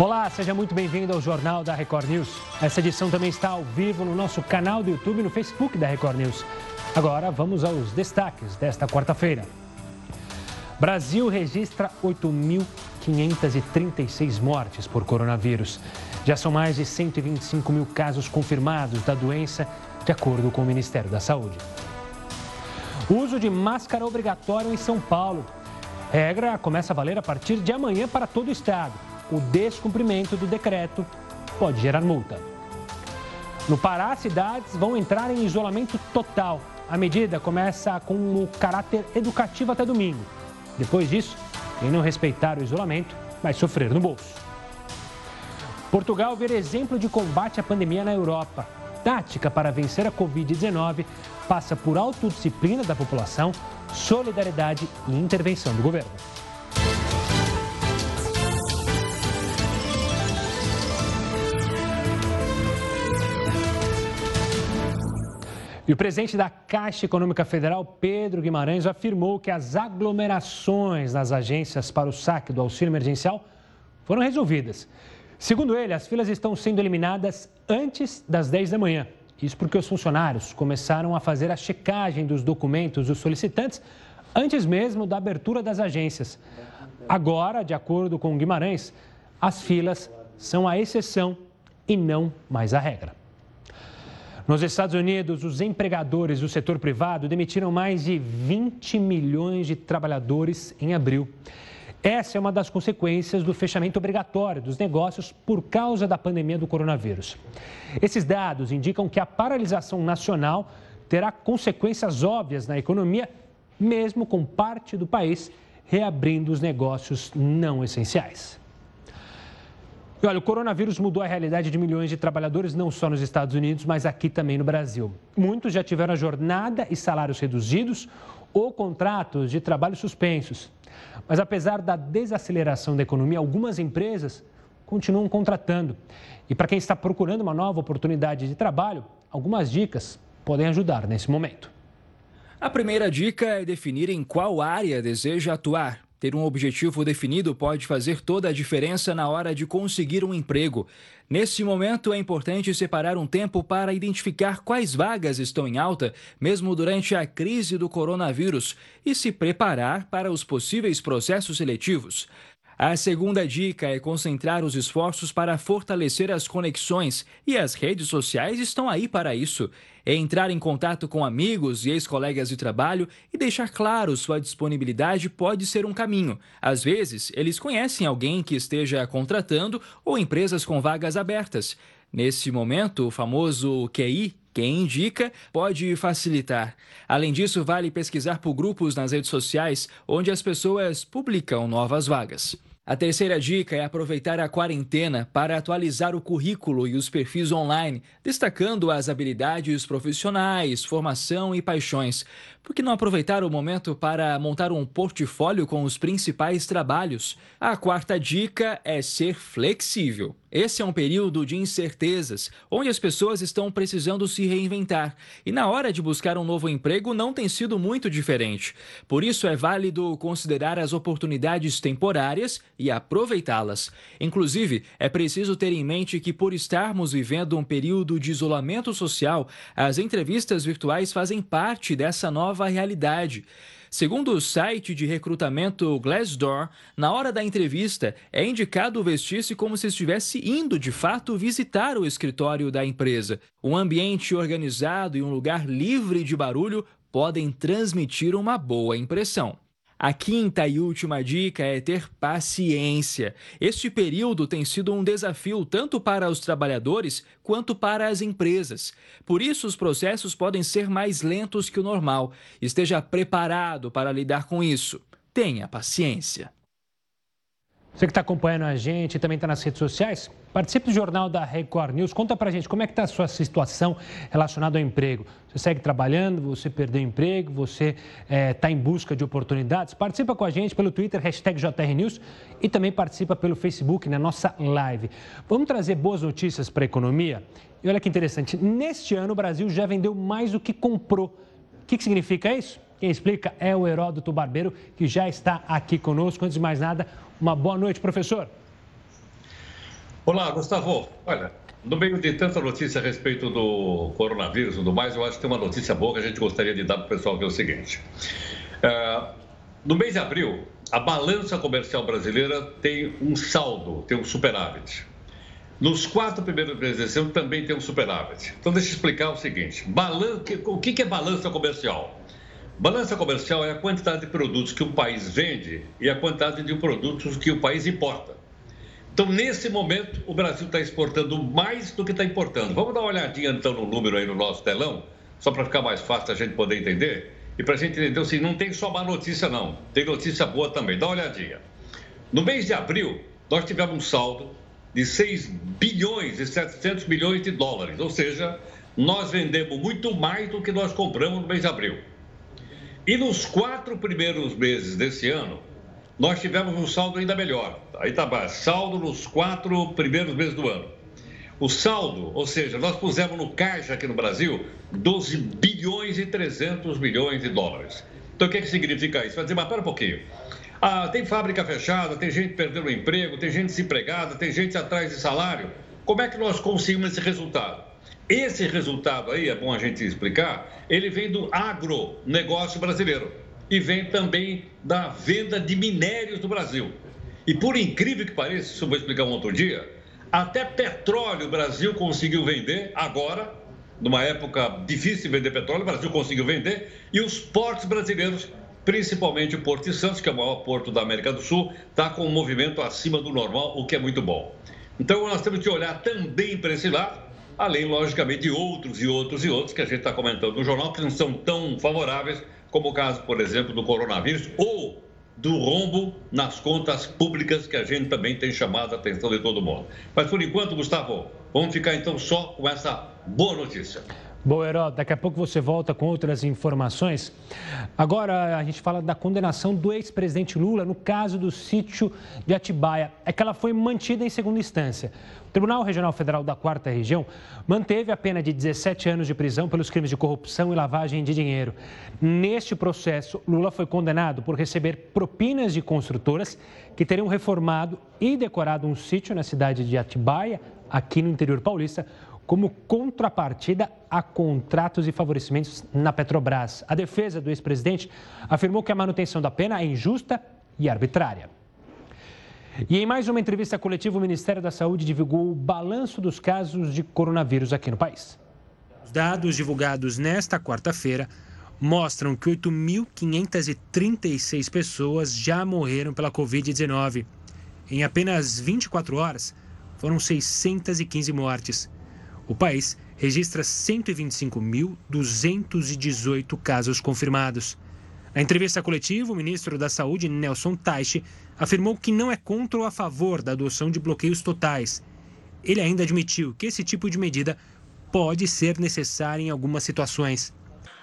Olá, seja muito bem-vindo ao Jornal da Record News. Essa edição também está ao vivo no nosso canal do YouTube e no Facebook da Record News. Agora vamos aos destaques desta quarta-feira. Brasil registra 8.536 mortes por coronavírus. Já são mais de 125 mil casos confirmados da doença, de acordo com o Ministério da Saúde. Uso de máscara obrigatório em São Paulo. Regra começa a valer a partir de amanhã para todo o estado o descumprimento do decreto pode gerar multa. No Pará, cidades vão entrar em isolamento total. A medida começa com o caráter educativo até domingo. Depois disso, quem não respeitar o isolamento vai sofrer no bolso. Portugal vira exemplo de combate à pandemia na Europa. Tática para vencer a Covid-19 passa por autodisciplina da população, solidariedade e intervenção do governo. E o presidente da Caixa Econômica Federal, Pedro Guimarães, afirmou que as aglomerações nas agências para o saque do auxílio emergencial foram resolvidas. Segundo ele, as filas estão sendo eliminadas antes das 10 da manhã. Isso porque os funcionários começaram a fazer a checagem dos documentos dos solicitantes antes mesmo da abertura das agências. Agora, de acordo com Guimarães, as filas são a exceção e não mais a regra. Nos Estados Unidos, os empregadores do setor privado demitiram mais de 20 milhões de trabalhadores em abril. Essa é uma das consequências do fechamento obrigatório dos negócios por causa da pandemia do coronavírus. Esses dados indicam que a paralisação nacional terá consequências óbvias na economia, mesmo com parte do país reabrindo os negócios não essenciais. E olha, o coronavírus mudou a realidade de milhões de trabalhadores, não só nos Estados Unidos, mas aqui também no Brasil. Muitos já tiveram a jornada e salários reduzidos ou contratos de trabalho suspensos. Mas apesar da desaceleração da economia, algumas empresas continuam contratando. E para quem está procurando uma nova oportunidade de trabalho, algumas dicas podem ajudar nesse momento. A primeira dica é definir em qual área deseja atuar. Ter um objetivo definido pode fazer toda a diferença na hora de conseguir um emprego. Nesse momento, é importante separar um tempo para identificar quais vagas estão em alta, mesmo durante a crise do coronavírus, e se preparar para os possíveis processos seletivos. A segunda dica é concentrar os esforços para fortalecer as conexões, e as redes sociais estão aí para isso. É entrar em contato com amigos e ex-colegas de trabalho e deixar claro sua disponibilidade pode ser um caminho. Às vezes, eles conhecem alguém que esteja contratando ou empresas com vagas abertas. Nesse momento, o famoso QI, quem indica pode facilitar. Além disso, vale pesquisar por grupos nas redes sociais onde as pessoas publicam novas vagas. A terceira dica é aproveitar a quarentena para atualizar o currículo e os perfis online, destacando as habilidades profissionais, formação e paixões. Por que não aproveitar o momento para montar um portfólio com os principais trabalhos? A quarta dica é ser flexível. Esse é um período de incertezas, onde as pessoas estão precisando se reinventar. E na hora de buscar um novo emprego não tem sido muito diferente. Por isso é válido considerar as oportunidades temporárias e aproveitá-las. Inclusive, é preciso ter em mente que, por estarmos vivendo um período de isolamento social, as entrevistas virtuais fazem parte dessa nova realidade. Segundo o site de recrutamento Glassdoor, na hora da entrevista é indicado vestir-se como se estivesse indo de fato visitar o escritório da empresa. Um ambiente organizado e um lugar livre de barulho podem transmitir uma boa impressão. A quinta e última dica é ter paciência. Este período tem sido um desafio tanto para os trabalhadores quanto para as empresas. Por isso, os processos podem ser mais lentos que o normal. Esteja preparado para lidar com isso. Tenha paciência. Você que está acompanhando a gente e também está nas redes sociais, participe do Jornal da Record News. Conta para a gente como é que está a sua situação relacionada ao emprego. Você segue trabalhando, você perdeu emprego, você está eh, é, em busca de oportunidades? Participa com a gente pelo Twitter, hashtag JRNews e também participa pelo Facebook na nossa live. Vamos trazer boas notícias para a economia? E olha que interessante, neste ano o Brasil já vendeu mais do que comprou. O que, que significa isso? Quem explica é o Heródoto Barbeiro, que já está aqui conosco. Antes de mais nada, uma boa noite, professor. Olá, Gustavo. Olha, no meio de tanta notícia a respeito do coronavírus e tudo mais, eu acho que tem uma notícia boa que a gente gostaria de dar para o pessoal, que é o seguinte. Uh, no mês de abril, a balança comercial brasileira tem um saldo, tem um superávit. Nos quatro primeiros meses desse ano também tem um superávit. Então, deixa eu explicar o seguinte: balan... o que é balança comercial? Balança comercial é a quantidade de produtos que o país vende e a quantidade de produtos que o país importa. Então, nesse momento, o Brasil está exportando mais do que está importando. Vamos dar uma olhadinha, então, no número aí no nosso telão, só para ficar mais fácil a gente poder entender. E para a gente entender assim, não tem só má notícia, não. Tem notícia boa também. Dá uma olhadinha. No mês de abril, nós tivemos um saldo de 6 bilhões e 700 milhões de dólares. Ou seja, nós vendemos muito mais do que nós compramos no mês de abril. E nos quatro primeiros meses desse ano, nós tivemos um saldo ainda melhor. Aí tá saldo nos quatro primeiros meses do ano. O saldo, ou seja, nós pusemos no caixa aqui no Brasil 12 bilhões e 300 milhões de dólares. Então, o que, que significa isso? Vai dizer, mas pera um pouquinho. Ah, tem fábrica fechada, tem gente perdendo o emprego, tem gente desempregada, tem gente atrás de salário. Como é que nós conseguimos esse resultado? Esse resultado aí, é bom a gente explicar, ele vem do agronegócio brasileiro e vem também da venda de minérios do Brasil. E por incrível que pareça, isso eu vou explicar um outro dia, até petróleo o Brasil conseguiu vender agora, numa época difícil de vender petróleo, o Brasil conseguiu vender, e os portos brasileiros, principalmente o Porto de Santos, que é o maior porto da América do Sul, está com um movimento acima do normal, o que é muito bom. Então nós temos que olhar também para esse lado, além, logicamente, de outros e outros e outros que a gente está comentando no jornal, que não são tão favoráveis como o caso, por exemplo, do coronavírus ou do rombo nas contas públicas que a gente também tem chamado a atenção de todo mundo. Mas por enquanto, Gustavo, vamos ficar então só com essa boa notícia. Bom, Herói, daqui a pouco você volta com outras informações. Agora a gente fala da condenação do ex-presidente Lula no caso do sítio de Atibaia. É que ela foi mantida em segunda instância. O Tribunal Regional Federal da Quarta Região manteve a pena de 17 anos de prisão pelos crimes de corrupção e lavagem de dinheiro. Neste processo, Lula foi condenado por receber propinas de construtoras que teriam reformado e decorado um sítio na cidade de Atibaia, aqui no interior paulista, como contrapartida a contratos e favorecimentos na Petrobras. A defesa do ex-presidente afirmou que a manutenção da pena é injusta e arbitrária. E em mais uma entrevista coletiva, o Ministério da Saúde divulgou o balanço dos casos de coronavírus aqui no país. Os dados divulgados nesta quarta-feira mostram que 8.536 pessoas já morreram pela Covid-19. Em apenas 24 horas, foram 615 mortes o país registra 125.218 casos confirmados. Na entrevista coletiva, o ministro da Saúde, Nelson Taixe, afirmou que não é contra ou a favor da adoção de bloqueios totais. Ele ainda admitiu que esse tipo de medida pode ser necessária em algumas situações.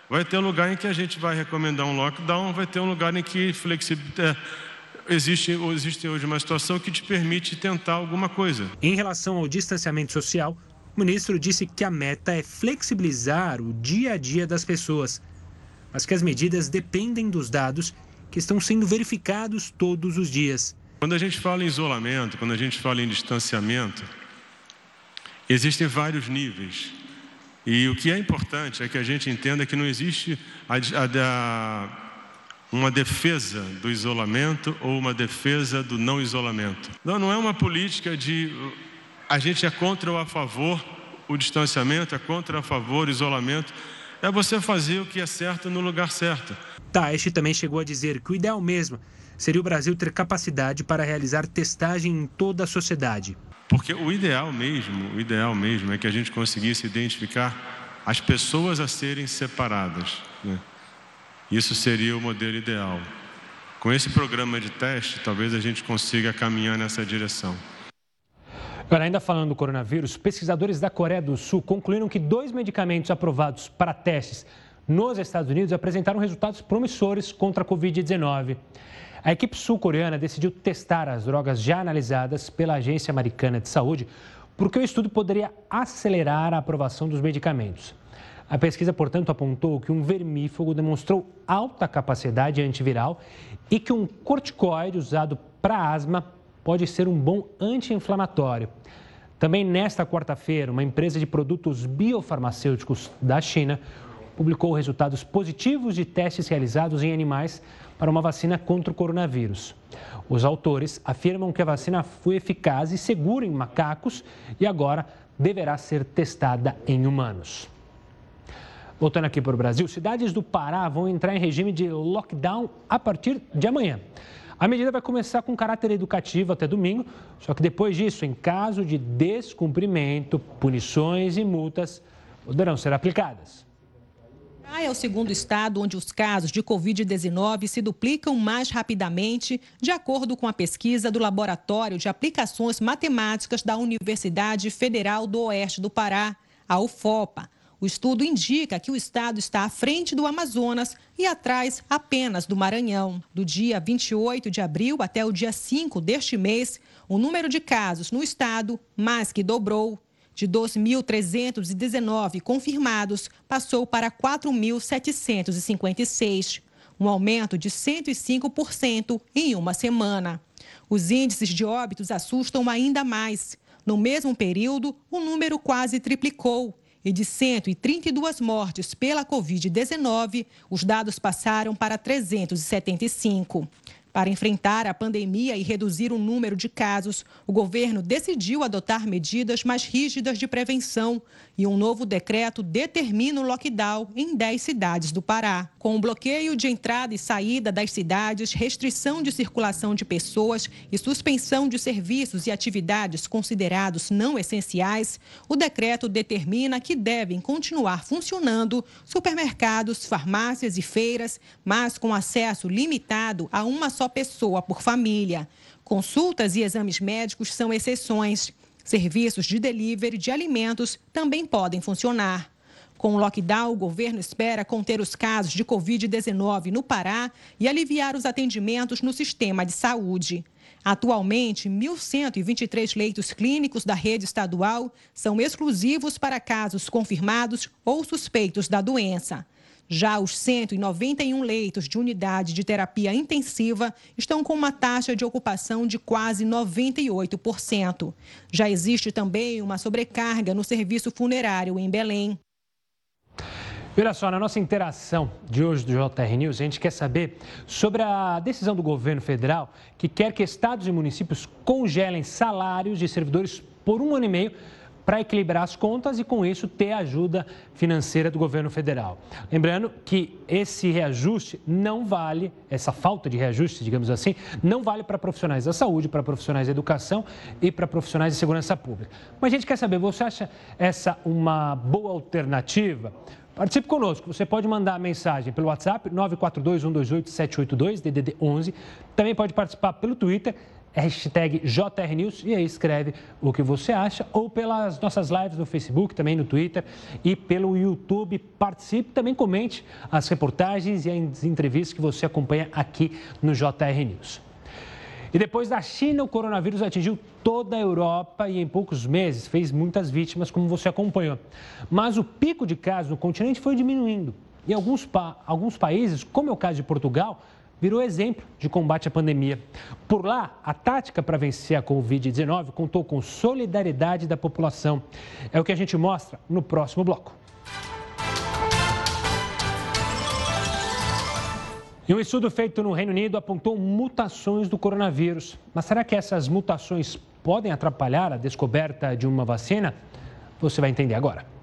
Vai ter um lugar em que a gente vai recomendar um lockdown, vai ter um lugar em que flexibilidade. É, existe, existe hoje uma situação que te permite tentar alguma coisa. Em relação ao distanciamento social, o ministro disse que a meta é flexibilizar o dia a dia das pessoas, mas que as medidas dependem dos dados que estão sendo verificados todos os dias. Quando a gente fala em isolamento, quando a gente fala em distanciamento, existem vários níveis. E o que é importante é que a gente entenda que não existe a, a, a, uma defesa do isolamento ou uma defesa do não isolamento. Não, não é uma política de a gente é contra ou a favor o distanciamento, é contra ou a favor o isolamento. É você fazer o que é certo no lugar certo. Taishi também chegou a dizer que o ideal mesmo seria o Brasil ter capacidade para realizar testagem em toda a sociedade. Porque o ideal mesmo, o ideal mesmo é que a gente conseguisse identificar as pessoas a serem separadas. Né? Isso seria o modelo ideal. Com esse programa de teste, talvez a gente consiga caminhar nessa direção. Agora, ainda falando do coronavírus, pesquisadores da Coreia do Sul concluíram que dois medicamentos aprovados para testes nos Estados Unidos apresentaram resultados promissores contra a Covid-19. A equipe sul-coreana decidiu testar as drogas já analisadas pela Agência Americana de Saúde, porque o estudo poderia acelerar a aprovação dos medicamentos. A pesquisa, portanto, apontou que um vermífugo demonstrou alta capacidade antiviral e que um corticoide usado para asma pode ser um bom anti-inflamatório. Também nesta quarta-feira, uma empresa de produtos biofarmacêuticos da China publicou resultados positivos de testes realizados em animais para uma vacina contra o coronavírus. Os autores afirmam que a vacina foi eficaz e segura em macacos e agora deverá ser testada em humanos. Voltando aqui para o Brasil, cidades do Pará vão entrar em regime de lockdown a partir de amanhã. A medida vai começar com caráter educativo até domingo, só que depois disso, em caso de descumprimento, punições e multas poderão ser aplicadas. Pará é o segundo estado onde os casos de Covid-19 se duplicam mais rapidamente, de acordo com a pesquisa do Laboratório de Aplicações Matemáticas da Universidade Federal do Oeste do Pará, a UFOPA. O estudo indica que o estado está à frente do Amazonas e atrás apenas do Maranhão. Do dia 28 de abril até o dia 5 deste mês, o número de casos no estado mais que dobrou. De 2.319 confirmados, passou para 4.756, um aumento de 105% em uma semana. Os índices de óbitos assustam ainda mais. No mesmo período, o número quase triplicou e de 132 mortes pela Covid-19, os dados passaram para 375. Para enfrentar a pandemia e reduzir o número de casos, o governo decidiu adotar medidas mais rígidas de prevenção e um novo decreto determina o lockdown em 10 cidades do Pará. Com o bloqueio de entrada e saída das cidades, restrição de circulação de pessoas e suspensão de serviços e atividades considerados não essenciais, o decreto determina que devem continuar funcionando supermercados, farmácias e feiras, mas com acesso limitado a uma só pessoa por família. Consultas e exames médicos são exceções. Serviços de delivery de alimentos também podem funcionar. Com o lockdown, o governo espera conter os casos de Covid-19 no Pará e aliviar os atendimentos no sistema de saúde. Atualmente, 1.123 leitos clínicos da rede estadual são exclusivos para casos confirmados ou suspeitos da doença. Já os 191 leitos de unidade de terapia intensiva estão com uma taxa de ocupação de quase 98%. Já existe também uma sobrecarga no serviço funerário em Belém. Olha só, na nossa interação de hoje do JR News, a gente quer saber sobre a decisão do governo federal que quer que estados e municípios congelem salários de servidores por um ano e meio para equilibrar as contas e, com isso, ter a ajuda financeira do governo federal. Lembrando que esse reajuste não vale, essa falta de reajuste, digamos assim, não vale para profissionais da saúde, para profissionais da educação e para profissionais de segurança pública. Mas a gente quer saber, você acha essa uma boa alternativa? Participe conosco. Você pode mandar mensagem pelo WhatsApp 942-128-782, DDD 11. Também pode participar pelo Twitter hashtag JRNews e aí escreve o que você acha ou pelas nossas lives no Facebook, também no Twitter e pelo YouTube. Participe, também comente as reportagens e as entrevistas que você acompanha aqui no JR News. E depois da China, o coronavírus atingiu toda a Europa e em poucos meses fez muitas vítimas, como você acompanhou. Mas o pico de casos no continente foi diminuindo. Em alguns, pa alguns países, como é o caso de Portugal, virou exemplo de combate à pandemia. Por lá, a tática para vencer a Covid-19 contou com solidariedade da população. É o que a gente mostra no próximo bloco. E um estudo feito no Reino Unido apontou mutações do coronavírus. Mas será que essas mutações podem atrapalhar a descoberta de uma vacina? Você vai entender agora.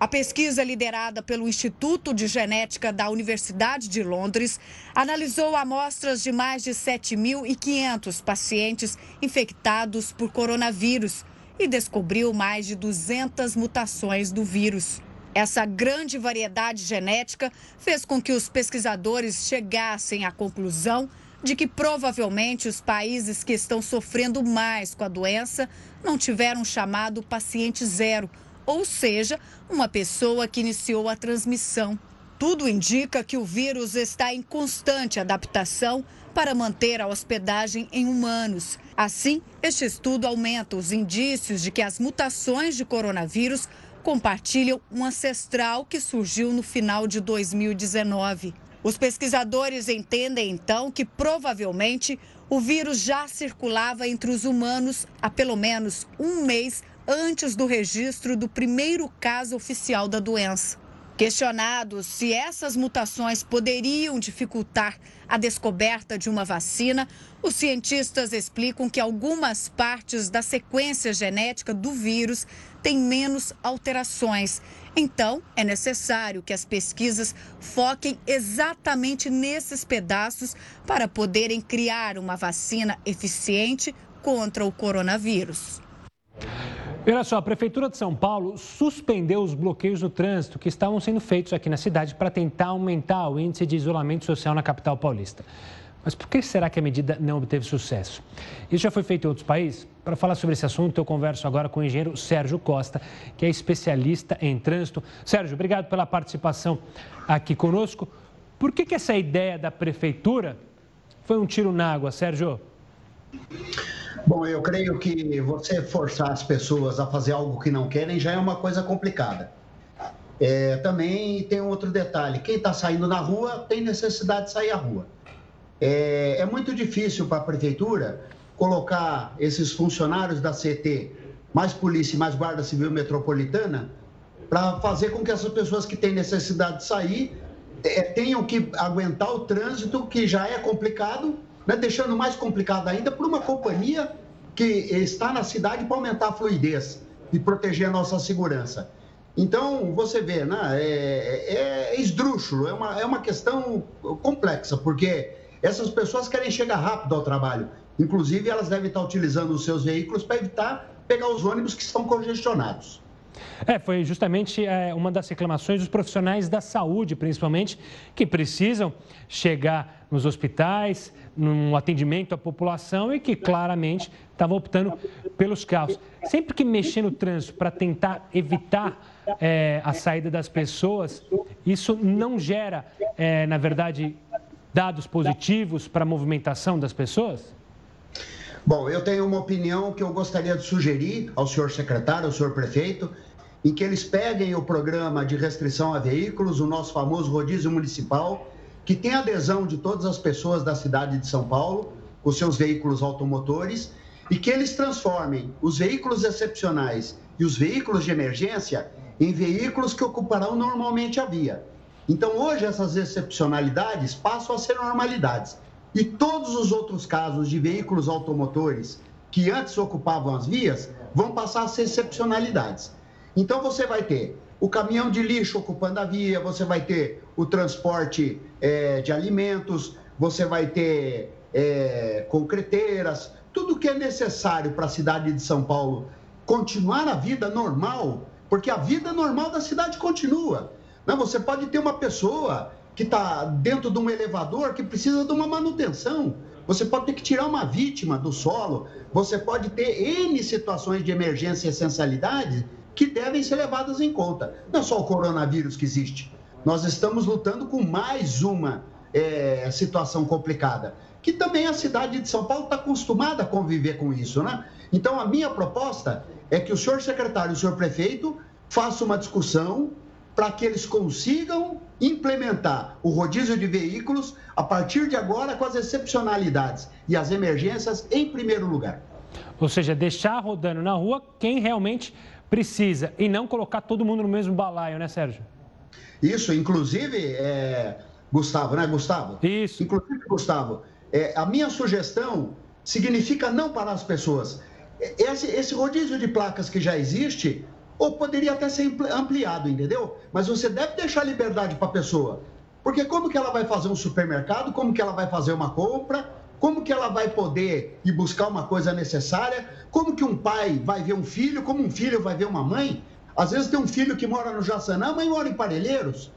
A pesquisa liderada pelo Instituto de Genética da Universidade de Londres analisou amostras de mais de 7.500 pacientes infectados por coronavírus e descobriu mais de 200 mutações do vírus. Essa grande variedade genética fez com que os pesquisadores chegassem à conclusão de que provavelmente os países que estão sofrendo mais com a doença não tiveram chamado paciente zero ou seja, uma pessoa que iniciou a transmissão. Tudo indica que o vírus está em constante adaptação para manter a hospedagem em humanos. Assim, este estudo aumenta os indícios de que as mutações de coronavírus compartilham um ancestral que surgiu no final de 2019. Os pesquisadores entendem então que provavelmente o vírus já circulava entre os humanos há pelo menos um mês antes do registro do primeiro caso oficial da doença. Questionados se essas mutações poderiam dificultar a descoberta de uma vacina, os cientistas explicam que algumas partes da sequência genética do vírus têm menos alterações. Então, é necessário que as pesquisas foquem exatamente nesses pedaços para poderem criar uma vacina eficiente contra o coronavírus. Olha só, a Prefeitura de São Paulo suspendeu os bloqueios no trânsito que estavam sendo feitos aqui na cidade para tentar aumentar o índice de isolamento social na capital paulista. Mas por que será que a medida não obteve sucesso? Isso já foi feito em outros países? Para falar sobre esse assunto, eu converso agora com o engenheiro Sérgio Costa, que é especialista em trânsito. Sérgio, obrigado pela participação aqui conosco. Por que, que essa ideia da Prefeitura foi um tiro na água, Sérgio? Bom, eu creio que você forçar as pessoas a fazer algo que não querem já é uma coisa complicada. É, também tem outro detalhe: quem está saindo na rua tem necessidade de sair à rua. É, é muito difícil para a prefeitura colocar esses funcionários da CT, mais polícia e mais guarda civil metropolitana, para fazer com que essas pessoas que têm necessidade de sair é, tenham que aguentar o trânsito, que já é complicado, né, deixando mais complicado ainda por uma companhia que está na cidade para aumentar a fluidez e proteger a nossa segurança. Então, você vê, né, é, é, é esdrúxulo, é uma, é uma questão complexa, porque essas pessoas querem chegar rápido ao trabalho. Inclusive, elas devem estar utilizando os seus veículos para evitar pegar os ônibus que estão congestionados. É, foi justamente é, uma das reclamações dos profissionais da saúde, principalmente, que precisam chegar nos hospitais, no atendimento à população e que claramente estavam optando pelos carros. Sempre que mexer no trânsito para tentar evitar é, a saída das pessoas, isso não gera, é, na verdade, dados positivos para a movimentação das pessoas? Bom, eu tenho uma opinião que eu gostaria de sugerir ao senhor secretário, ao senhor prefeito, em que eles peguem o programa de restrição a veículos, o nosso famoso rodízio municipal, que tem adesão de todas as pessoas da cidade de São Paulo, com seus veículos automotores, e que eles transformem os veículos excepcionais e os veículos de emergência em veículos que ocuparão normalmente a via. Então, hoje, essas excepcionalidades passam a ser normalidades. E todos os outros casos de veículos automotores que antes ocupavam as vias vão passar a ser excepcionalidades. Então, você vai ter o caminhão de lixo ocupando a via, você vai ter o transporte é, de alimentos, você vai ter é, concreteiras, tudo que é necessário para a cidade de São Paulo continuar a vida normal, porque a vida normal da cidade continua. Não, você pode ter uma pessoa que está dentro de um elevador que precisa de uma manutenção. Você pode ter que tirar uma vítima do solo. Você pode ter N situações de emergência e essencialidade que devem ser levadas em conta. Não é só o coronavírus que existe. Nós estamos lutando com mais uma é, situação complicada, que também a cidade de São Paulo está acostumada a conviver com isso, né? Então, a minha proposta é que o senhor secretário e o senhor prefeito façam uma discussão para que eles consigam implementar o rodízio de veículos a partir de agora com as excepcionalidades e as emergências em primeiro lugar. Ou seja, deixar rodando na rua quem realmente Precisa. E não colocar todo mundo no mesmo balaio, né, Sérgio? Isso, inclusive, é... Gustavo, né, Gustavo? Isso. Inclusive, Gustavo, é, a minha sugestão significa não parar as pessoas. Esse, esse rodízio de placas que já existe, ou poderia até ser ampliado, entendeu? Mas você deve deixar liberdade para a pessoa. Porque como que ela vai fazer um supermercado, como que ela vai fazer uma compra, como que ela vai poder ir buscar uma coisa necessária? Como que um pai vai ver um filho? Como um filho vai ver uma mãe? Às vezes tem um filho que mora no Jaçanã, mãe mora em Parelheiros.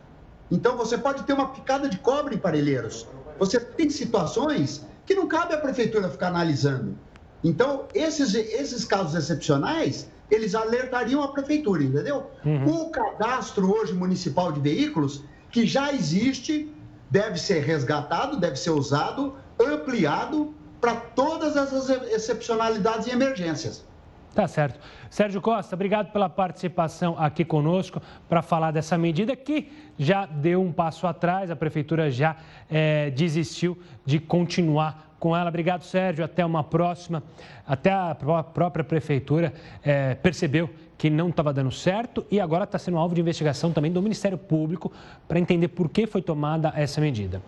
Então você pode ter uma picada de cobre em Parelheiros. Você tem situações que não cabe a prefeitura ficar analisando. Então, esses, esses casos excepcionais, eles alertariam a prefeitura, entendeu? Uhum. O cadastro hoje municipal de veículos, que já existe, deve ser resgatado, deve ser usado ampliado para todas essas excepcionalidades e emergências. Tá certo. Sérgio Costa, obrigado pela participação aqui conosco para falar dessa medida que já deu um passo atrás, a prefeitura já é, desistiu de continuar com ela. Obrigado, Sérgio. Até uma próxima. Até a própria prefeitura é, percebeu que não estava dando certo e agora está sendo alvo de investigação também do Ministério Público para entender por que foi tomada essa medida.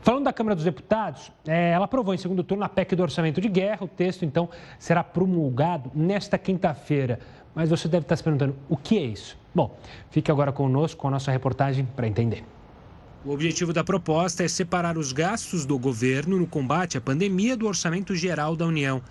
Falando da Câmara dos Deputados, é, ela aprovou em segundo turno a PEC do Orçamento de Guerra. O texto, então, será promulgado nesta quinta-feira. Mas você deve estar se perguntando o que é isso? Bom, fique agora conosco com a nossa reportagem para entender. O objetivo da proposta é separar os gastos do governo no combate à pandemia do orçamento geral da União.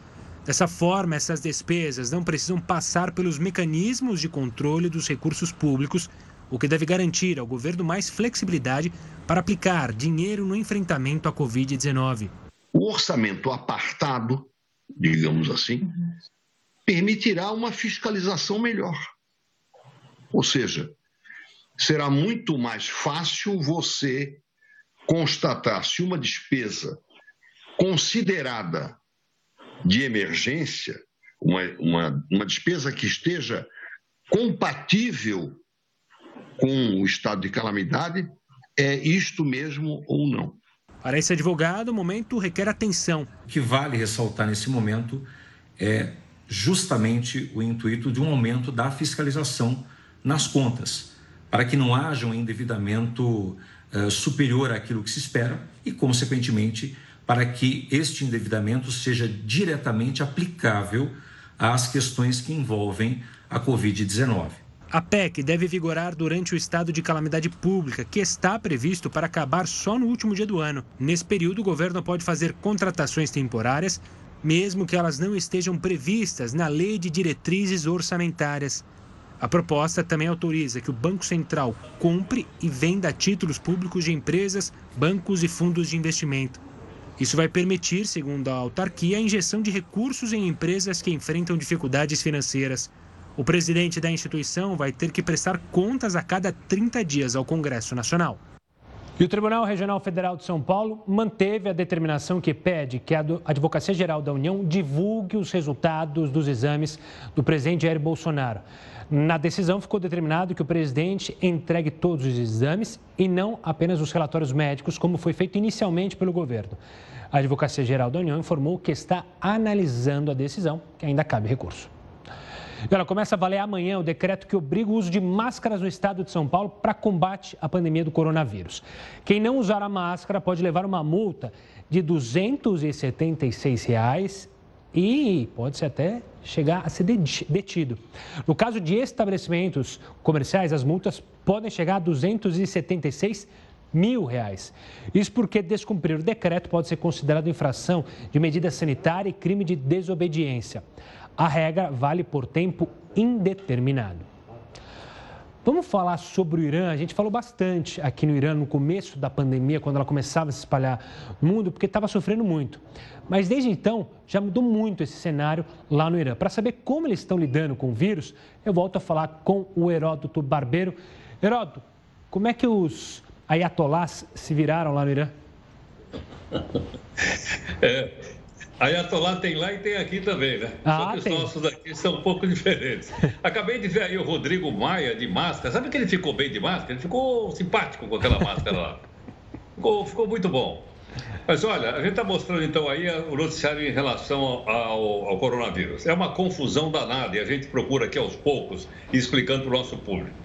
Dessa forma, essas despesas não precisam passar pelos mecanismos de controle dos recursos públicos, o que deve garantir ao governo mais flexibilidade para aplicar dinheiro no enfrentamento à Covid-19. O orçamento apartado, digamos assim, permitirá uma fiscalização melhor. Ou seja, será muito mais fácil você constatar se uma despesa considerada de emergência, uma, uma, uma despesa que esteja compatível com o estado de calamidade, é isto mesmo ou não. Para esse advogado, o momento requer atenção. O que vale ressaltar nesse momento é justamente o intuito de um aumento da fiscalização nas contas, para que não haja um endividamento uh, superior àquilo que se espera e, consequentemente, para que este endividamento seja diretamente aplicável às questões que envolvem a Covid-19. A PEC deve vigorar durante o estado de calamidade pública, que está previsto para acabar só no último dia do ano. Nesse período, o governo pode fazer contratações temporárias, mesmo que elas não estejam previstas na Lei de Diretrizes Orçamentárias. A proposta também autoriza que o Banco Central compre e venda títulos públicos de empresas, bancos e fundos de investimento. Isso vai permitir, segundo a autarquia, a injeção de recursos em empresas que enfrentam dificuldades financeiras. O presidente da instituição vai ter que prestar contas a cada 30 dias ao Congresso Nacional. E o Tribunal Regional Federal de São Paulo manteve a determinação que pede que a Advocacia Geral da União divulgue os resultados dos exames do presidente Jair Bolsonaro. Na decisão ficou determinado que o presidente entregue todos os exames e não apenas os relatórios médicos, como foi feito inicialmente pelo governo. A Advocacia Geral da União informou que está analisando a decisão, que ainda cabe recurso. Ela começa a valer amanhã o decreto que obriga o uso de máscaras no estado de São Paulo para combate à pandemia do coronavírus. Quem não usar a máscara pode levar uma multa de 276 reais e pode-se até chegar a ser detido. No caso de estabelecimentos comerciais, as multas podem chegar a 276 mil reais. Isso porque descumprir o decreto pode ser considerado infração de medida sanitária e crime de desobediência. A regra vale por tempo indeterminado. Vamos falar sobre o Irã. A gente falou bastante aqui no Irã no começo da pandemia, quando ela começava a se espalhar no mundo, porque estava sofrendo muito. Mas desde então já mudou muito esse cenário lá no Irã. Para saber como eles estão lidando com o vírus, eu volto a falar com o Heródoto Barbeiro. Heródoto, como é que os ayatolás se viraram lá no Irã? É, Ayatollah tem lá e tem aqui também, né? Ah, Só que tem. os nossos aqui são um pouco diferentes. Acabei de ver aí o Rodrigo Maia de máscara. Sabe que ele ficou bem de máscara? Ele ficou simpático com aquela máscara lá. Ficou, ficou muito bom. Mas olha, a gente está mostrando então aí o noticiário em relação ao, ao, coronavírus. É uma confusão danada e a gente procura aqui aos poucos explicando para o nosso público.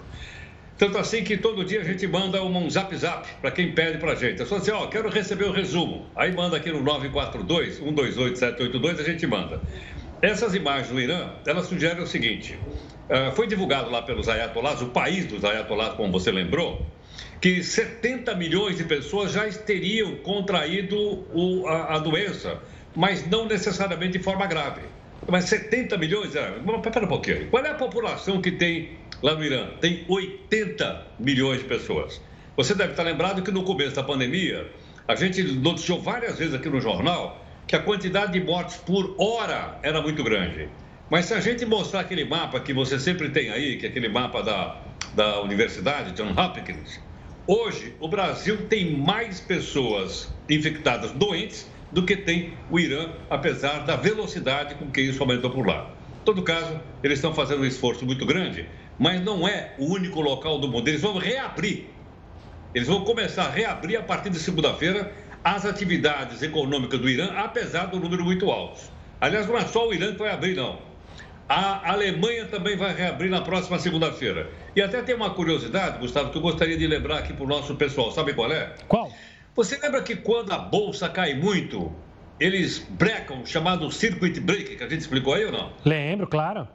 Tanto assim que todo dia a gente manda um zap zap para quem pede para a gente. É só dizer, ó, quero receber o resumo. Aí manda aqui no 942 128 782, a gente manda. Essas imagens do Irã, elas sugerem o seguinte: uh, foi divulgado lá pelos ayatolás, o país dos ayatolás, como você lembrou, que 70 milhões de pessoas já teriam contraído a, doença, mas não necessariamente de forma grave. Mas 70 milhões, é, espera um pouquinho. Qual é a população que tem lá no Irã, tem 80 milhões de pessoas. Você deve estar lembrado que no começo da pandemia, a gente noticiou várias vezes aqui no jornal que a quantidade de mortes por hora era muito grande. Mas se a gente mostrar aquele mapa que você sempre tem aí, que é aquele mapa da, da Universidade John Hopkins, hoje o Brasil tem mais pessoas infectadas doentes do que tem o Irã, apesar da velocidade com que isso aumentou por lá. Em todo caso, eles estão fazendo um esforço muito grande mas não é o único local do mundo. Eles vão reabrir. Eles vão começar a reabrir a partir de segunda-feira as atividades econômicas do Irã, apesar do número muito alto. Aliás, não é só o Irã que vai abrir, não. A Alemanha também vai reabrir na próxima segunda-feira. E até tem uma curiosidade, Gustavo, que eu gostaria de lembrar aqui para o nosso pessoal. Sabe qual é? Qual? Você lembra que quando a bolsa cai muito, eles brecam, chamado circuit break, que a gente explicou aí ou não? Lembro, claro.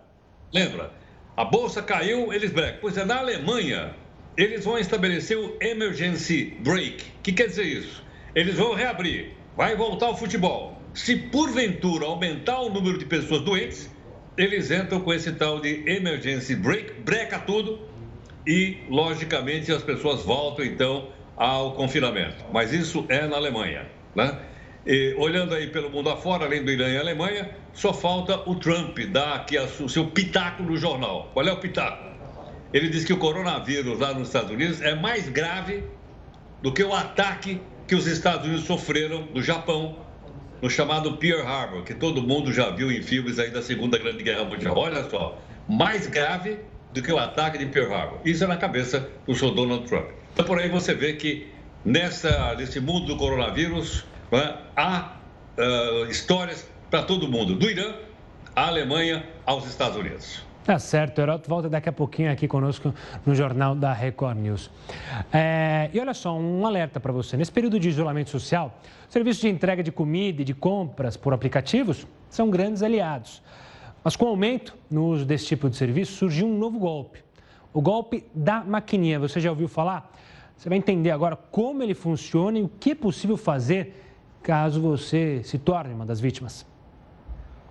Lembra? A bolsa caiu, eles brecam. Pois é, na Alemanha, eles vão estabelecer o emergency break. O que quer dizer isso? Eles vão reabrir, vai voltar o futebol. Se porventura aumentar o número de pessoas doentes, eles entram com esse tal de emergency break, breca tudo e, logicamente, as pessoas voltam então ao confinamento. Mas isso é na Alemanha, né? E, olhando aí pelo mundo afora, além do Irã e Alemanha, só falta o Trump dar aqui o seu pitaco no jornal. Qual é o pitaco? Ele diz que o coronavírus lá nos Estados Unidos é mais grave do que o ataque que os Estados Unidos sofreram do Japão no chamado Pearl Harbor, que todo mundo já viu em filmes aí da Segunda Grande Guerra Mundial. Olha só, mais grave do que o ataque de Pearl Harbor. Isso é na cabeça do senhor Donald Trump. Então, por aí você vê que nessa, nesse mundo do coronavírus né, há uh, histórias para todo mundo, do Irã à Alemanha aos Estados Unidos. Tá certo, Heroto volta daqui a pouquinho aqui conosco no Jornal da Record News. É, e olha só, um alerta para você. Nesse período de isolamento social, serviços de entrega de comida e de compras por aplicativos são grandes aliados. Mas com o aumento no uso desse tipo de serviço, surgiu um novo golpe. O golpe da maquininha. Você já ouviu falar? Você vai entender agora como ele funciona e o que é possível fazer caso você se torne uma das vítimas.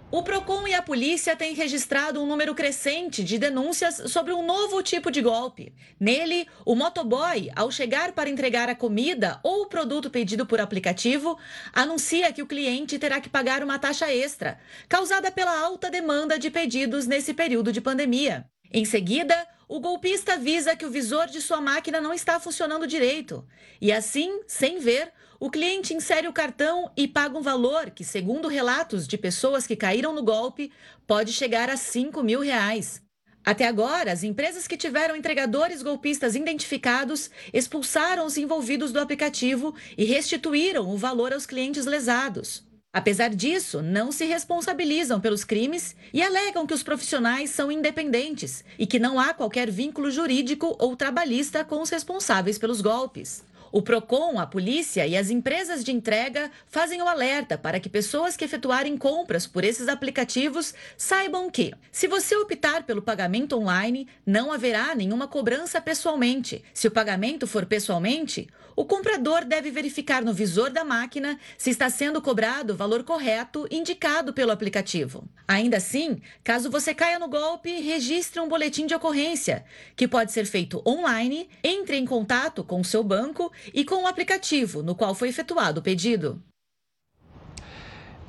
O Procon e a polícia têm registrado um número crescente de denúncias sobre um novo tipo de golpe. Nele, o motoboy, ao chegar para entregar a comida ou o produto pedido por aplicativo, anuncia que o cliente terá que pagar uma taxa extra, causada pela alta demanda de pedidos nesse período de pandemia. Em seguida, o golpista avisa que o visor de sua máquina não está funcionando direito. E assim, sem ver, o cliente insere o cartão e paga um valor que, segundo relatos de pessoas que caíram no golpe, pode chegar a 5 mil reais. Até agora, as empresas que tiveram entregadores golpistas identificados expulsaram os envolvidos do aplicativo e restituíram o valor aos clientes lesados. Apesar disso, não se responsabilizam pelos crimes e alegam que os profissionais são independentes e que não há qualquer vínculo jurídico ou trabalhista com os responsáveis pelos golpes. O PROCON, a polícia e as empresas de entrega fazem o alerta para que pessoas que efetuarem compras por esses aplicativos saibam que, se você optar pelo pagamento online, não haverá nenhuma cobrança pessoalmente. Se o pagamento for pessoalmente, o comprador deve verificar no visor da máquina se está sendo cobrado o valor correto indicado pelo aplicativo. Ainda assim, caso você caia no golpe, registre um boletim de ocorrência, que pode ser feito online, entre em contato com o seu banco e com o aplicativo no qual foi efetuado o pedido.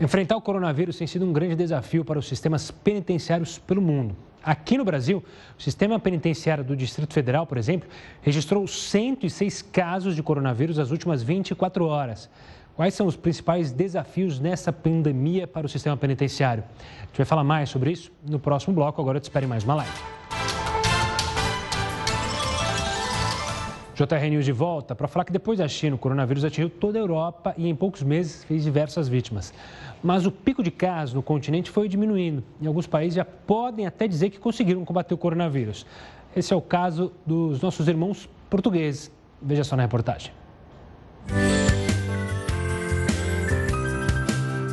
Enfrentar o coronavírus tem sido um grande desafio para os sistemas penitenciários pelo mundo. Aqui no Brasil, o sistema penitenciário do Distrito Federal, por exemplo, registrou 106 casos de coronavírus nas últimas 24 horas. Quais são os principais desafios nessa pandemia para o sistema penitenciário? A gente vai falar mais sobre isso no próximo bloco. Agora eu te espero em mais uma live. JR News de volta para falar que depois da China, o coronavírus atingiu toda a Europa e em poucos meses fez diversas vítimas. Mas o pico de casos no continente foi diminuindo e alguns países já podem até dizer que conseguiram combater o coronavírus. Esse é o caso dos nossos irmãos portugueses. Veja só na reportagem.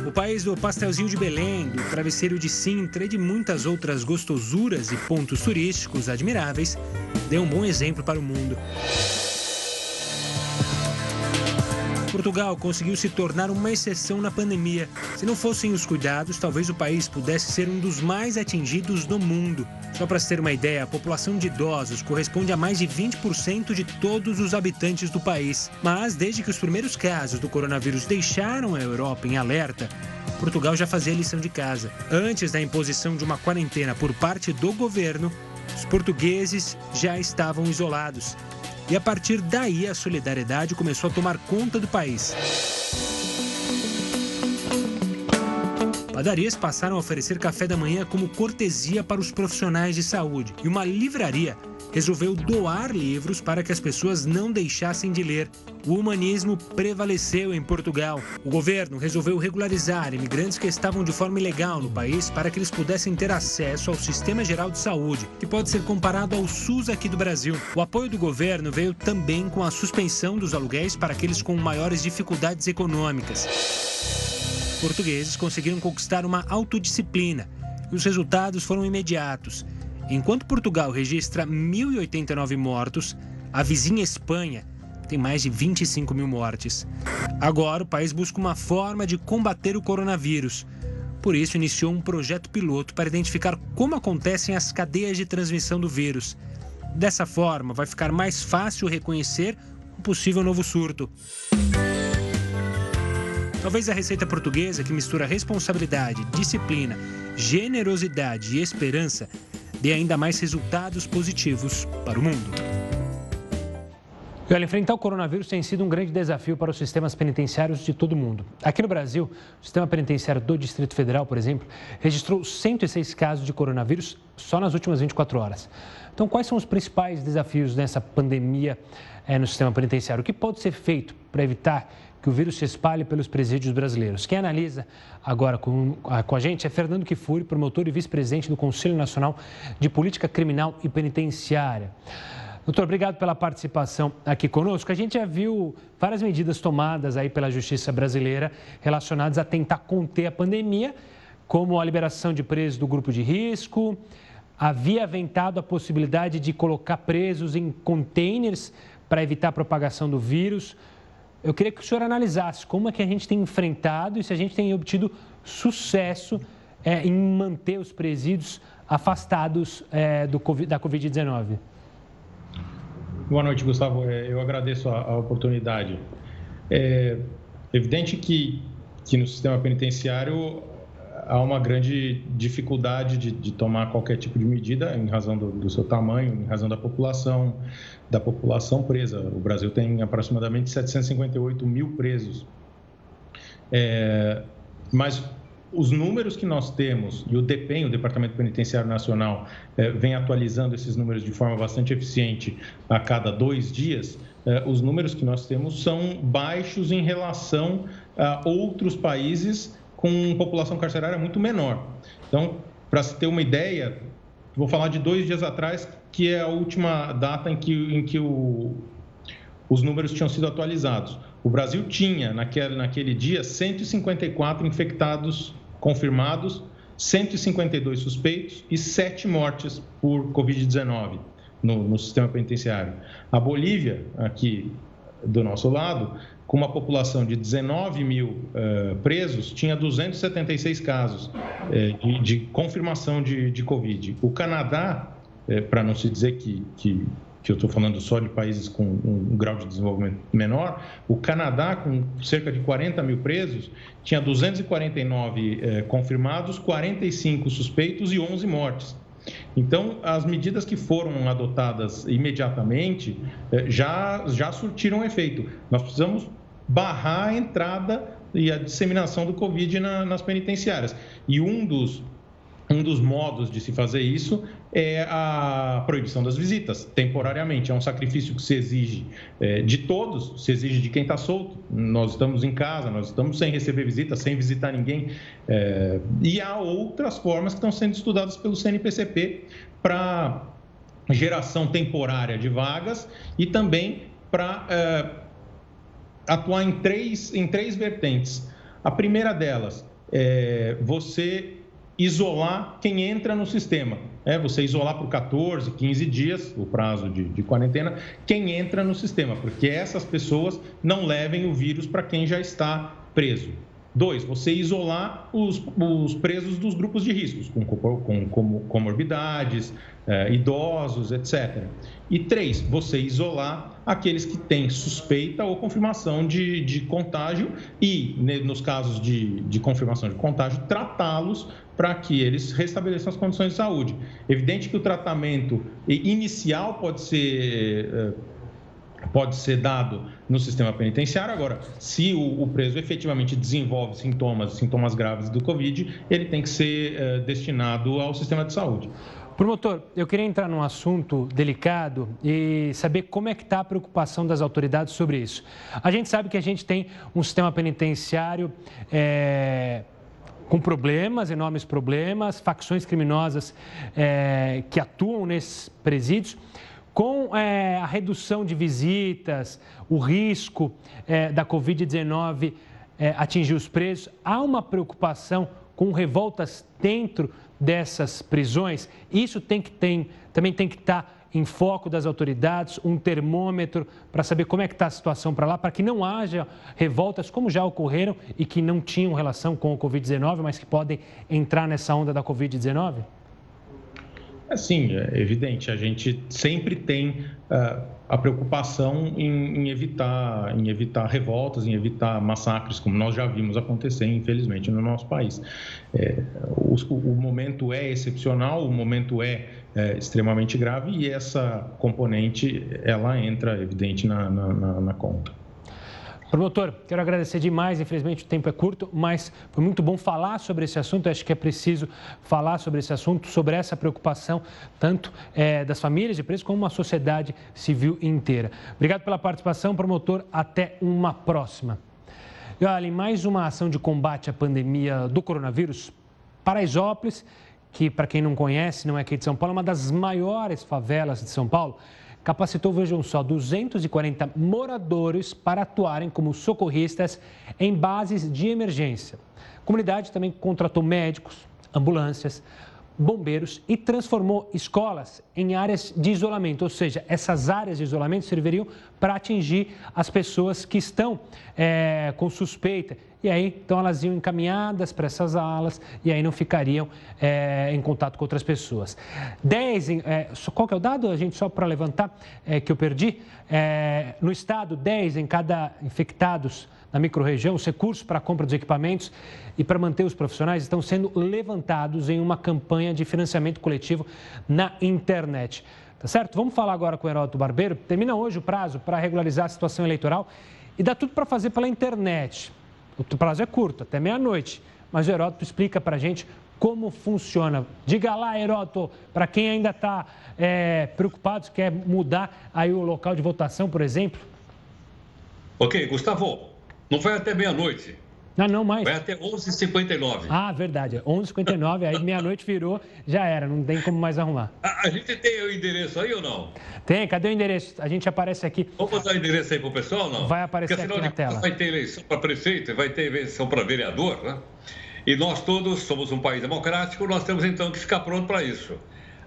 O país do pastelzinho de Belém, do travesseiro de Sintra e de muitas outras gostosuras e pontos turísticos admiráveis, deu um bom exemplo para o mundo. Portugal conseguiu se tornar uma exceção na pandemia. Se não fossem os cuidados, talvez o país pudesse ser um dos mais atingidos do mundo. Só para se ter uma ideia, a população de idosos corresponde a mais de 20% de todos os habitantes do país. Mas desde que os primeiros casos do coronavírus deixaram a Europa em alerta, Portugal já fazia lição de casa. Antes da imposição de uma quarentena por parte do governo, os portugueses já estavam isolados. E a partir daí a solidariedade começou a tomar conta do país. Padarias passaram a oferecer café da manhã como cortesia para os profissionais de saúde e uma livraria resolveu doar livros para que as pessoas não deixassem de ler. O humanismo prevaleceu em Portugal. O governo resolveu regularizar imigrantes que estavam de forma ilegal no país para que eles pudessem ter acesso ao Sistema Geral de Saúde, que pode ser comparado ao SUS aqui do Brasil. O apoio do governo veio também com a suspensão dos aluguéis para aqueles com maiores dificuldades econômicas. Portugueses conseguiram conquistar uma autodisciplina e os resultados foram imediatos. Enquanto Portugal registra 1.089 mortos, a vizinha Espanha tem mais de 25 mil mortes. Agora, o país busca uma forma de combater o coronavírus. Por isso, iniciou um projeto piloto para identificar como acontecem as cadeias de transmissão do vírus. Dessa forma, vai ficar mais fácil reconhecer um possível novo surto. Talvez a receita portuguesa, que mistura responsabilidade, disciplina, generosidade e esperança, dê ainda mais resultados positivos para o mundo. E olha, enfrentar o coronavírus tem sido um grande desafio para os sistemas penitenciários de todo o mundo. Aqui no Brasil, o sistema penitenciário do Distrito Federal, por exemplo, registrou 106 casos de coronavírus só nas últimas 24 horas. Então, quais são os principais desafios nessa pandemia é, no sistema penitenciário? O que pode ser feito para evitar que o vírus se espalhe pelos presídios brasileiros. Quem analisa agora com, com a gente é Fernando Kifuri, promotor e vice-presidente do Conselho Nacional de Política Criminal e Penitenciária. Doutor, obrigado pela participação aqui conosco. A gente já viu várias medidas tomadas aí pela Justiça brasileira relacionadas a tentar conter a pandemia, como a liberação de presos do grupo de risco, havia aventado a possibilidade de colocar presos em containers para evitar a propagação do vírus. Eu queria que o senhor analisasse como é que a gente tem enfrentado e se a gente tem obtido sucesso é, em manter os presídios afastados é, do, da Covid-19. Boa noite, Gustavo. É, eu agradeço a, a oportunidade. É evidente que, que no sistema penitenciário há uma grande dificuldade de, de, tomar qualquer tipo de medida em razão do, do, seu tamanho, em razão da população, da população presa. O Brasil tem aproximadamente 758 mil presos. É, mas os números que nós temos, e o DEPEN, o Departamento Penitenciário Nacional, é, vem atualizando esses números de forma bastante eficiente a cada dois dias, é, os números que nós temos são baixos em relação a outros países com população carcerária muito menor. Então, para se ter uma ideia, vou falar de dois dias atrás, que é a última data em que, em que o, os números tinham sido atualizados. O Brasil tinha, naquele, naquele dia, 154 infectados confirmados, 152 suspeitos e 7 mortes por Covid-19 no, no sistema penitenciário. A Bolívia, aqui do nosso lado, com uma população de 19 mil uh, presos, tinha 276 casos uh, de, de, confirmação de, de, Covid. O Canadá, uh, para não se dizer que, que, que eu estou falando só de países com um, um, grau de desenvolvimento menor, o Canadá, com cerca de 40 mil presos, tinha 249 confirmados, 45 suspeitos e 11 mortes. Então, as medidas que foram adotadas imediatamente já, já surtiram efeito. Nós precisamos barrar a entrada e a disseminação do Covid na, nas penitenciárias. E um dos, um dos modos de se fazer isso é a proibição das visitas, temporariamente. É um sacrifício que se exige é, de todos, se exige de quem está solto. Nós estamos em casa, nós estamos sem receber visitas, sem visitar ninguém. É, e há outras formas que estão sendo estudadas pelo CNPCP para geração temporária de vagas e também para. É, atuar em três, em três vertentes. A primeira delas é você isolar quem entra no sistema. É você isolar por 14, 15 dias, o prazo de, de quarentena, quem entra no sistema, porque essas pessoas não levem o vírus para quem já está preso. Dois, você isolar os, os presos dos grupos de riscos, com, com, com comorbidades, é, idosos, etc. E três, você isolar aqueles que têm suspeita ou confirmação de, de contágio e, nos casos de, de confirmação de contágio, tratá-los para que eles restabeleçam as condições de saúde. Evidente que o tratamento inicial pode ser é, pode ser dado no sistema penitenciário. Agora, se o, o, preso efetivamente desenvolve sintomas, sintomas graves do Covid, ele tem que ser uh, destinado ao sistema de saúde. Promotor, eu queria entrar num assunto delicado e saber como é que está a preocupação das autoridades sobre isso. A gente sabe que a gente tem um sistema penitenciário é, com problemas, enormes problemas, facções criminosas é, que atuam nesses presídios. Com é, a redução de visitas, o risco é, da Covid-19 é, atingir os presos, há uma preocupação com revoltas dentro dessas prisões, isso tem que também tem que estar em foco das autoridades, um termômetro para saber como é que está a situação para lá, para que não haja revoltas como já ocorreram e que não tinham relação com o Covid-19, mas que podem entrar nessa onda da Covid-19? É sim, é evidente. A gente sempre tem uh, a preocupação em, em, evitar, em evitar revoltas, em evitar massacres, como nós já vimos acontecer, infelizmente, no nosso país. É, o, o, momento é excepcional, o momento é, é, extremamente grave e essa componente ela entra, evidente, na, na, na, na conta. Promotor, quero agradecer demais. Infelizmente o tempo é curto, mas foi muito bom falar sobre esse assunto. Acho que é preciso falar sobre esse assunto, sobre essa preocupação, tanto é, das famílias de presos como uma sociedade civil inteira. Obrigado pela participação, promotor. Até uma próxima. E olha, em mais uma ação de combate à pandemia do coronavírus, Paraisópolis, que para quem não conhece, não é aqui de São Paulo, é uma das maiores favelas de São Paulo capacitou, vejam só, 240 moradores para atuarem como socorristas em bases de emergência. A comunidade também contratou médicos, ambulâncias, bombeiros e transformou escolas em áreas de isolamento, ou seja, essas áreas de isolamento serviriam para atingir as pessoas que estão é, com suspeita. E aí, então, elas iam encaminhadas para essas alas e aí não ficariam é, em contato com outras pessoas. 10, é, qual que é o dado, a gente, só para levantar, que eu perdi? No estado, 10 em cada infectados na microrregião, os recursos para a compra dos equipamentos e para manter os profissionais estão sendo levantados em uma campanha de financiamento coletivo na internet. Tá certo? Vamos falar agora com o Heródoto Barbeiro. Termina hoje o prazo para regularizar a situação eleitoral e dá tudo para fazer pela internet. O prazo é curto, até meia-noite. Mas o Heródoto explica para a gente como funciona. Diga lá, Heródoto, para quem ainda está é, preocupado, quer mudar aí o local de votação, por exemplo. Ok, Gustavo, não vai até meia-noite. Não, não mais. Vai até 11h59. Ah, verdade. 11h59, aí meia-noite virou, já era, não tem como mais arrumar. A, a, gente tem o endereço aí ou não? Tem, cadê o endereço? A gente aparece aqui. Vamos botar o endereço aí pro pessoal não? Vai aparecer Porque, aqui na tela. Vai ter eleição para prefeito vai ter eleição para vereador, né? E nós todos somos um país democrático, nós temos então que ficar pronto para isso.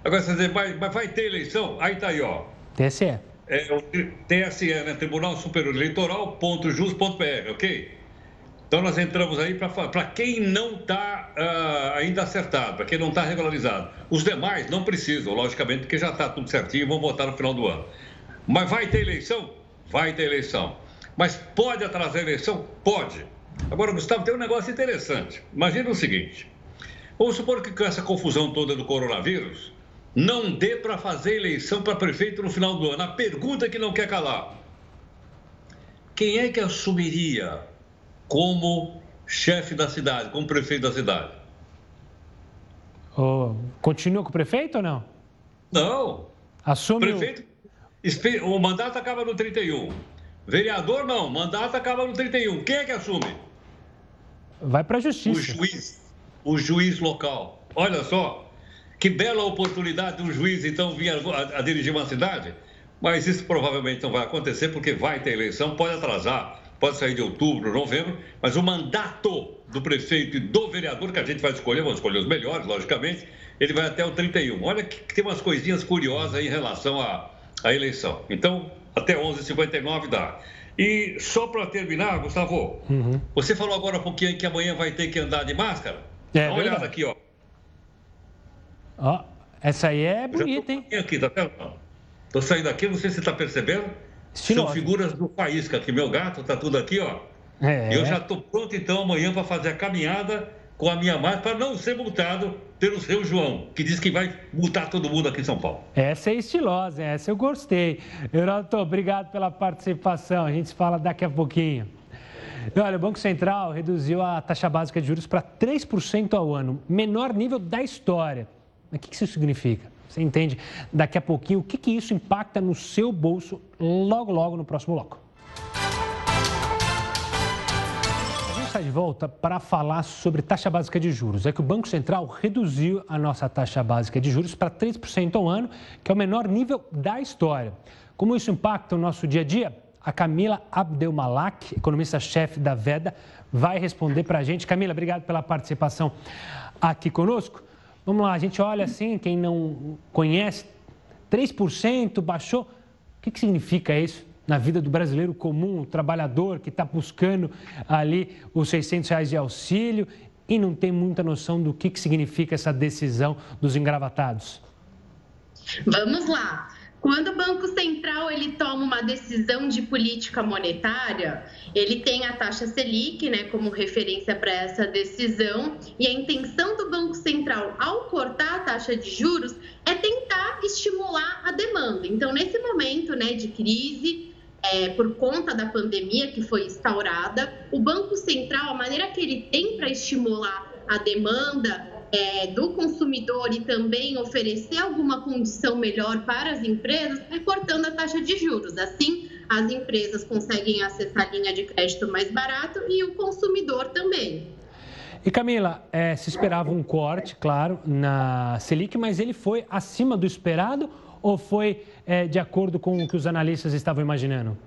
Agora, você dizer, mas, mas vai ter eleição? Aí tá aí, ó. TSE é o TSE, né? Tribunal Superior Eleitoral, ponto jus, ponto PR, ok? Então nós entramos aí para quem não está uh, ah, ainda acertado, para quem não está regularizado. Os demais não precisam, logicamente, porque já está tudo certinho e vão votar no final do ano. Mas vai ter eleição? Vai ter eleição. Mas pode atrasar a eleição? Pode. Agora, Gustavo, tem um negócio interessante. Imagina o seguinte: vamos supor que com essa confusão toda do coronavírus, não dê para fazer eleição para prefeito no final do ano. A pergunta que não quer calar: quem é que assumiria como chefe da cidade, como prefeito da cidade? Oh, continua com o prefeito ou não? Não. Assume prefeito, o... o mandato acaba no 31. Vereador não, o mandato acaba no 31. Quem é que assume? Vai para a justiça. O juiz, o juiz local. Olha só, que bela oportunidade de um juiz, então, vir a, a, dirigir uma cidade. Mas isso provavelmente não vai acontecer, porque vai ter eleição, pode atrasar, pode sair de outubro, novembro, mas o mandato do prefeito e do vereador, que a gente vai escolher, vamos escolher os melhores, logicamente, ele vai até o 31. Olha que, que tem umas coisinhas curiosas em relação à, à eleição. Então, até 11h59 dá. E só para terminar, Gustavo, uhum. você falou agora um pouquinho que amanhã vai ter que andar de máscara? É, Dá uma olhada aqui, ó. Ó, essa aí é bonita, hein? Aqui, tá vendo? Tô saindo aqui, não sei se você tá percebendo. Estiloso. São figuras do Faísca aqui. Meu gato tá tudo aqui, ó. É. Eu já tô pronto, então, amanhã para fazer a caminhada com a minha mãe para não ser multado pelo seu João, que diz que vai multar todo mundo aqui em São Paulo. Essa é estilosa, essa eu gostei. Euroto, obrigado pela participação. A gente se fala daqui a pouquinho. Olha, o Banco Central reduziu a taxa básica de juros para 3% ao ano, menor nível da história. O que isso significa? Você entende daqui a pouquinho o que, que isso impacta no seu bolso logo, logo no próximo bloco. A gente está de volta para falar sobre taxa básica de juros. É que o Banco Central reduziu a nossa taxa básica de juros para 3% ao ano, que é o menor nível da história. Como isso impacta o nosso dia a dia? A Camila Abdelmalak, economista-chefe da VEDA, vai responder para a gente. Camila, obrigado pela participação aqui conosco. Vamos lá, a gente olha assim, quem não conhece, 3% baixou. O que, que significa isso na vida do brasileiro comum, o trabalhador que está buscando ali os 600 reais de auxílio e não tem muita noção do que, que significa essa decisão dos engravatados? Vamos lá. Quando o Banco Central ele toma uma decisão de política monetária, ele tem a taxa Selic, né, como referência para essa decisão, e a intenção do Banco Central ao cortar a taxa de juros é tentar estimular a demanda. Então, nesse momento, né, de crise, é, por conta da pandemia que foi instaurada, o Banco Central, a maneira que ele tem para estimular a demanda é, do consumidor e também oferecer alguma condição melhor para as empresas, recortando a taxa de juros. Assim, as empresas conseguem acessar a linha de crédito mais barato e o consumidor também. E Camila, é, se esperava um corte, claro, na Selic, mas ele foi acima do esperado ou foi é, de acordo com o que os analistas estavam imaginando?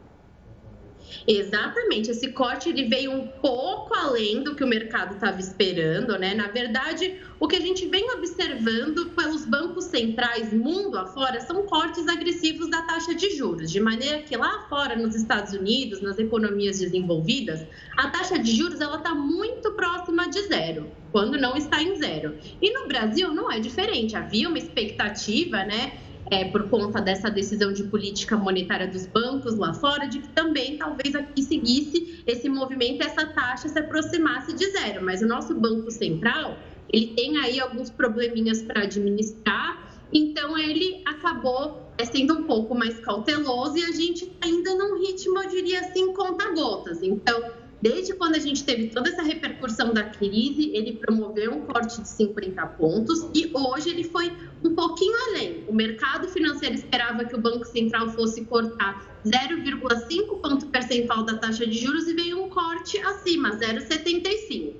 Exatamente, esse corte ele veio um pouco além do que o mercado estava esperando, né? Na verdade, o que a gente vem observando pelos bancos centrais mundo afora são cortes agressivos da taxa de juros, de maneira que lá fora, nos Estados Unidos, nas economias desenvolvidas, a taxa de juros ela está muito próxima de zero, quando não está em zero. E no Brasil não é diferente. Havia uma expectativa, né? É, por conta dessa decisão de política monetária dos bancos lá fora, de que também talvez aqui seguisse esse movimento, essa taxa se aproximasse de zero. Mas o nosso Banco Central, ele tem aí alguns probleminhas para administrar, então ele acabou é, sendo um pouco mais cauteloso e a gente ainda num ritmo, eu diria assim, conta-gotas. Então, Desde quando a gente teve toda essa repercussão da crise, ele promoveu um corte de 50 pontos e hoje ele foi um pouquinho além. O mercado financeiro esperava que o Banco Central fosse cortar 0,5 ponto percentual da taxa de juros e veio um corte acima, 0,75.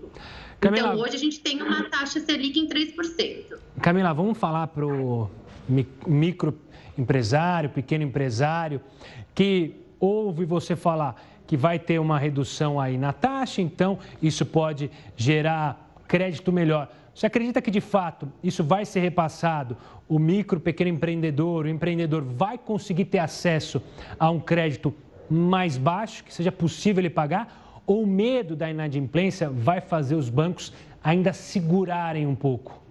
Então, hoje a gente tem uma taxa Selic em 3%. Camila, vamos falar para o microempresário, pequeno empresário, que ouve você falar que vai ter uma redução aí na taxa, então isso pode gerar crédito melhor. Você acredita que de fato isso vai ser repassado? O micro, pequeno empreendedor, o empreendedor vai conseguir ter acesso a um crédito mais baixo, que seja possível ele pagar? Ou o medo da inadimplência vai fazer os bancos ainda segurarem um pouco?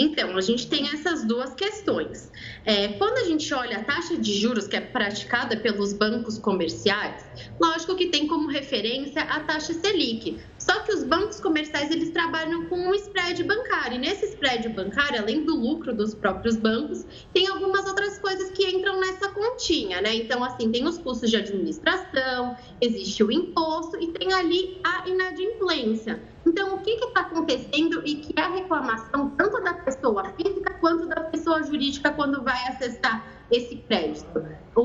Então, a gente tem essas duas questões. É, quando a gente olha a taxa de juros que é praticada pelos bancos comerciais, lógico que tem como referência a taxa Selic. Só que os bancos comerciais eles trabalham com um spread bancário. E nesse spread bancário, além do lucro dos próprios bancos, tem algumas outras coisas que entram nessa continha, né? Então, assim, tem os custos de administração, existe o imposto e tem ali a inadimplência. Então, o que está acontecendo e que é a reclamação tanto da pessoa física quanto da pessoa jurídica quando vai acessar esse crédito?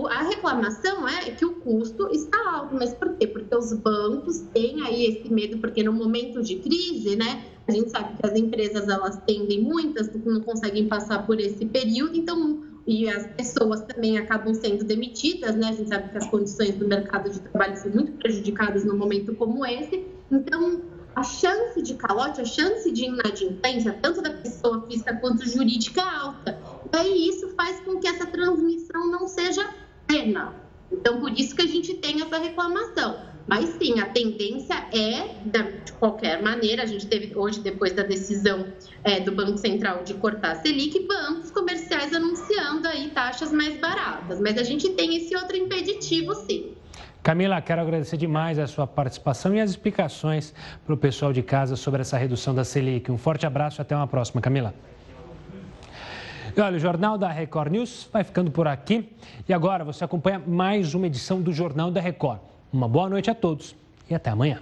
A reclamação é que o custo está alto, mas por quê? Porque os bancos têm aí esse medo, porque no momento de crise, né, a gente sabe que as empresas elas tendem muitas não conseguem passar por esse período, então e as pessoas também acabam sendo demitidas, né? A gente sabe que as condições do mercado de trabalho são muito prejudicadas num momento como esse. Então, a chance de calote, a chance de inadimplência, tanto da pessoa física quanto jurídica, é alta. E isso faz com que essa transmissão não seja plena. Então, por isso que a gente tem essa reclamação. Mas sim, a tendência é, de qualquer maneira, a gente teve hoje, depois da decisão é, do Banco Central de cortar a Selic, bancos comerciais anunciando aí taxas mais baratas. Mas a gente tem esse outro impeditivo, sim. Camila, quero agradecer demais a sua participação e as explicações para o pessoal de casa sobre essa redução da Selic. Um forte abraço e até uma próxima, Camila. E olha, o Jornal da Record News vai ficando por aqui. E agora você acompanha mais uma edição do Jornal da Record. Uma boa noite a todos e até amanhã.